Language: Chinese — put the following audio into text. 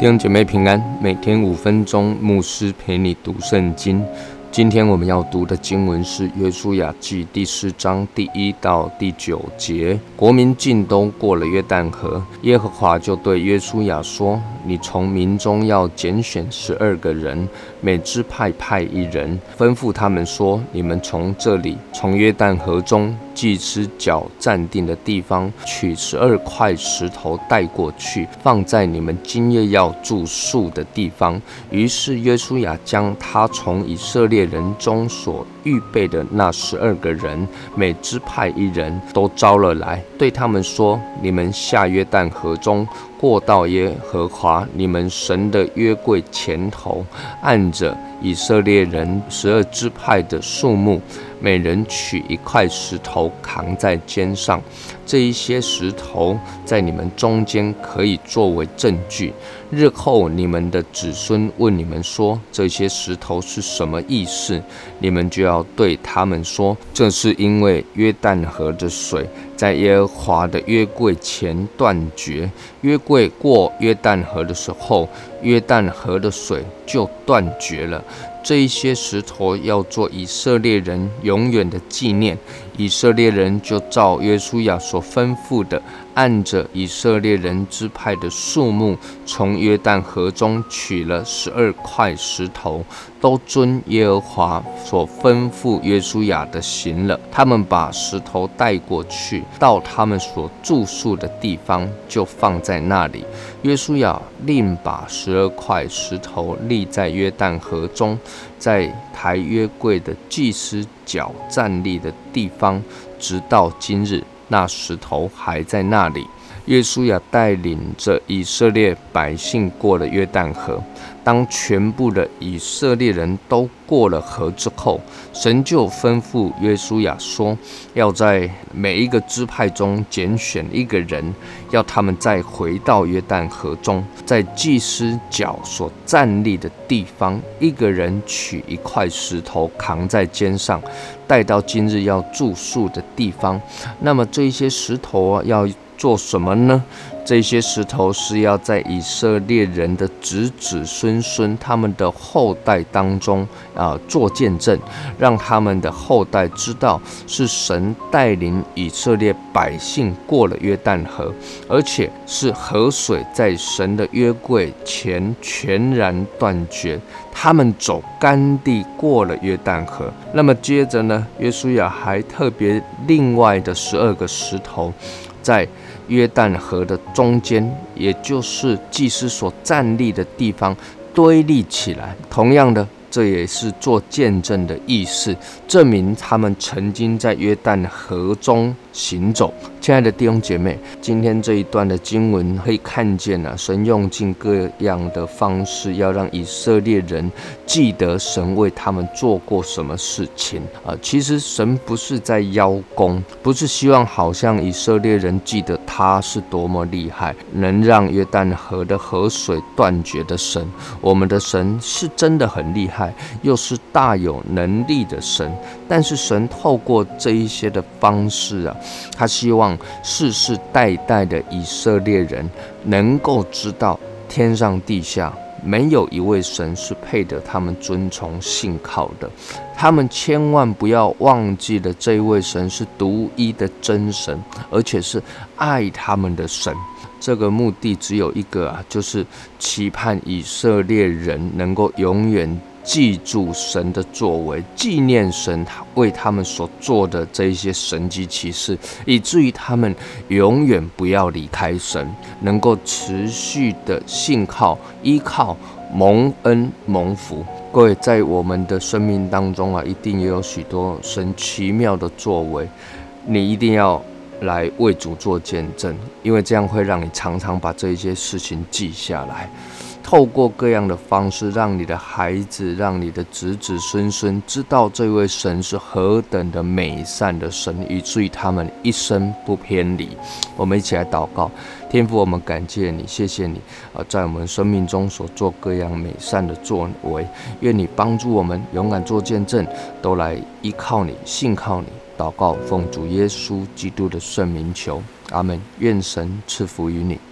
弟兄姐妹平安，每天五分钟，牧师陪你读圣经。今天我们要读的经文是《约书亚记》第四章第一到第九节。国民进东过了约旦河，耶和华就对约书亚说：“你从民中要拣选十二个人，每支派派一人，吩咐他们说：你们从这里，从约旦河中祭司脚站定的地方，取十二块石头带过去，放在你们今夜要住宿的地方。”于是约书亚将他从以色列。人中所预备的那十二个人，每支派一人都招了来，对他们说：“你们下约旦河中，过到耶和华你们神的约柜前头，按着以色列人十二支派的数目。”每人取一块石头扛在肩上，这一些石头在你们中间可以作为证据。日后你们的子孙问你们说这些石头是什么意思，你们就要对他们说：这是因为约旦河的水在耶和华的约柜前断绝，约柜过约旦河的时候，约旦河的水就断绝了。这一些石头要做以色列人永远的纪念。以色列人就照约书亚所吩咐的，按着以色列人支派的数目，从约旦河中取了十二块石头，都遵耶和华所吩咐约书亚的行了。他们把石头带过去，到他们所住宿的地方，就放在那里。约书亚另把十二块石头立在约旦河中，在抬约柜的祭司。脚站立的地方，直到今日，那石头还在那里。约书亚带领着以色列百姓过了约旦河。当全部的以色列人都过了河之后，神就吩咐约书亚说：“要在每一个支派中拣选一个人，要他们再回到约旦河中，在祭司脚所站立的地方，一个人取一块石头扛在肩上，带到今日要住宿的地方。那么这些石头啊，要做什么呢？”这些石头是要在以色列人的子子孙孙、他们的后代当中啊做见证，让他们的后代知道是神带领以色列百姓过了约旦河，而且是河水在神的约柜前全然断绝，他们走干地过了约旦河。那么接着呢，约书亚还特别另外的十二个石头。在约旦河的中间，也就是祭司所站立的地方，堆立起来。同样的。这也是做见证的意思，证明他们曾经在约旦河中行走。亲爱的弟兄姐妹，今天这一段的经文可以看见啊，神用尽各样的方式，要让以色列人记得神为他们做过什么事情啊。其实神不是在邀功，不是希望好像以色列人记得他是多么厉害，能让约旦河的河水断绝的神。我们的神是真的很厉害。又是大有能力的神，但是神透过这一些的方式啊，他希望世世代代的以色列人能够知道，天上地下没有一位神是配得他们尊崇信靠的。他们千万不要忘记了，这位神是独一的真神，而且是爱他们的神。这个目的只有一个啊，就是期盼以色列人能够永远。记住神的作为，纪念神为他们所做的这一些神迹奇事，以至于他们永远不要离开神，能够持续的信靠、依靠、蒙恩、蒙福。各位，在我们的生命当中啊，一定也有许多神奇妙的作为，你一定要来为主做见证，因为这样会让你常常把这一些事情记下来。透过各样的方式，让你的孩子、让你的子子孙孙知道这位神是何等的美善的神，以至于他们一生不偏离。我们一起来祷告，天父，我们感谢你，谢谢你啊，在我们生命中所做各样美善的作为，愿你帮助我们勇敢做见证，都来依靠你、信靠你。祷告，奉主耶稣基督的圣名求，阿门。愿神赐福于你。